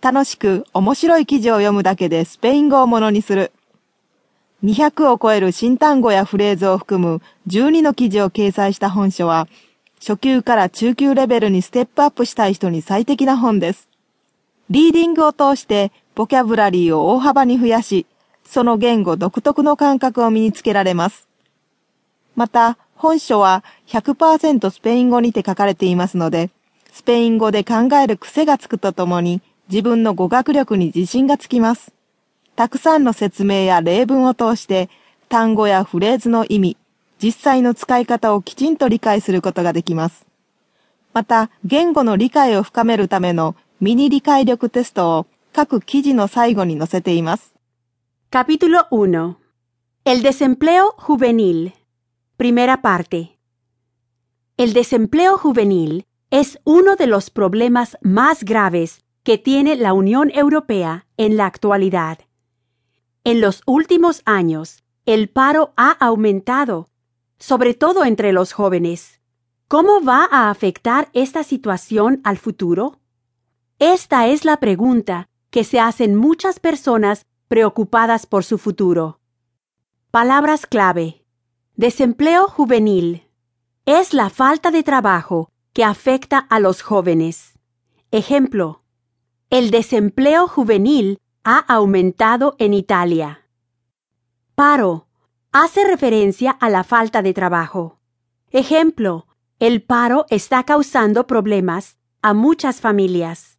楽しく面白い記事を読むだけでスペイン語をものにする。200を超える新単語やフレーズを含む12の記事を掲載した本書は、初級から中級レベルにステップアップしたい人に最適な本です。リーディングを通してボキャブラリーを大幅に増やし、その言語独特の感覚を身につけられます。また、本書は100%スペイン語にて書かれていますので、スペイン語で考える癖がつくとともに、自分の語学力に自信がつきます。たくさんの説明や例文を通して、単語やフレーズの意味、実際の使い方をきちんと理解することができます。また、言語の理解を深めるためのミニ理解力テストを各記事の最後に載せています。Capítulo 1 El desempleo juvenil Primera parte El desempleo juvenil es uno de los problemas más graves que tiene la Unión Europea en la actualidad. En los últimos años, el paro ha aumentado, sobre todo entre los jóvenes. ¿Cómo va a afectar esta situación al futuro? Esta es la pregunta que se hacen muchas personas preocupadas por su futuro. Palabras clave. Desempleo juvenil. Es la falta de trabajo que afecta a los jóvenes. Ejemplo. El desempleo juvenil ha aumentado en Italia. Paro. Hace referencia a la falta de trabajo. Ejemplo. El paro está causando problemas a muchas familias.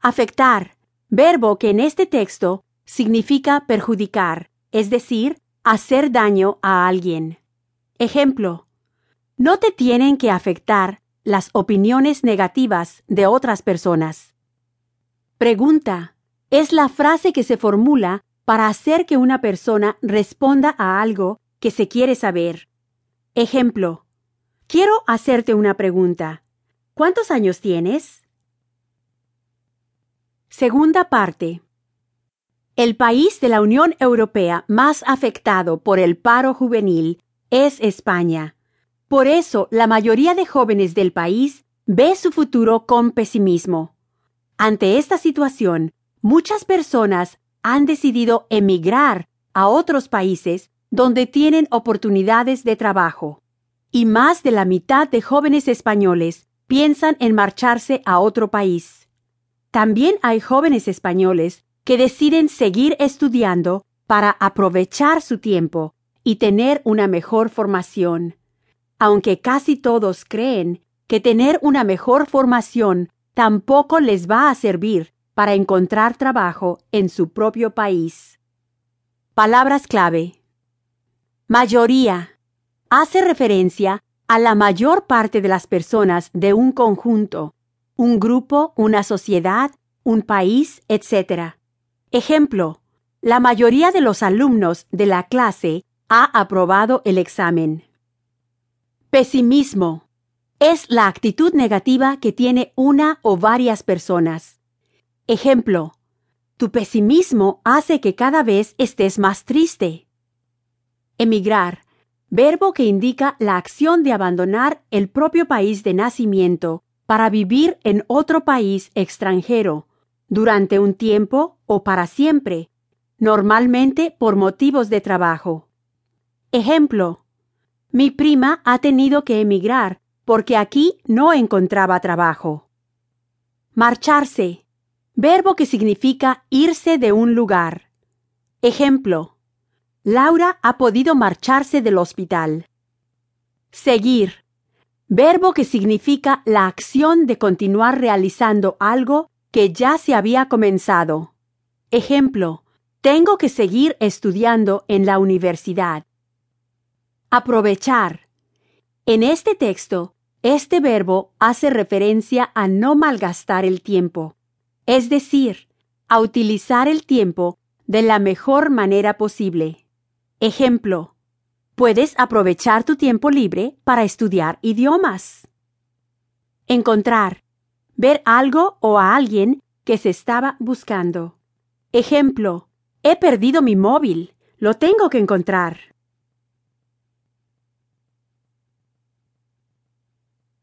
Afectar. Verbo que en este texto significa perjudicar, es decir, hacer daño a alguien. Ejemplo. No te tienen que afectar las opiniones negativas de otras personas. Pregunta. Es la frase que se formula para hacer que una persona responda a algo que se quiere saber. Ejemplo. Quiero hacerte una pregunta. ¿Cuántos años tienes? Segunda parte. El país de la Unión Europea más afectado por el paro juvenil es España. Por eso la mayoría de jóvenes del país ve su futuro con pesimismo. Ante esta situación, muchas personas han decidido emigrar a otros países donde tienen oportunidades de trabajo. Y más de la mitad de jóvenes españoles piensan en marcharse a otro país. También hay jóvenes españoles que deciden seguir estudiando para aprovechar su tiempo y tener una mejor formación. Aunque casi todos creen que tener una mejor formación tampoco les va a servir para encontrar trabajo en su propio país. Palabras clave. Mayoría. Hace referencia a la mayor parte de las personas de un conjunto, un grupo, una sociedad, un país, etc. Ejemplo, la mayoría de los alumnos de la clase ha aprobado el examen. Pesimismo. Es la actitud negativa que tiene una o varias personas. Ejemplo, tu pesimismo hace que cada vez estés más triste. Emigrar. Verbo que indica la acción de abandonar el propio país de nacimiento para vivir en otro país extranjero, durante un tiempo o para siempre, normalmente por motivos de trabajo. Ejemplo. Mi prima ha tenido que emigrar porque aquí no encontraba trabajo. Marcharse. Verbo que significa irse de un lugar. Ejemplo. Laura ha podido marcharse del hospital. Seguir. Verbo que significa la acción de continuar realizando algo que ya se había comenzado. Ejemplo, tengo que seguir estudiando en la universidad. Aprovechar. En este texto, este verbo hace referencia a no malgastar el tiempo, es decir, a utilizar el tiempo de la mejor manera posible. Ejemplo, puedes aprovechar tu tiempo libre para estudiar idiomas. Encontrar ver algo o a alguien que se estaba buscando. Ejemplo, he perdido mi móvil, lo tengo que encontrar.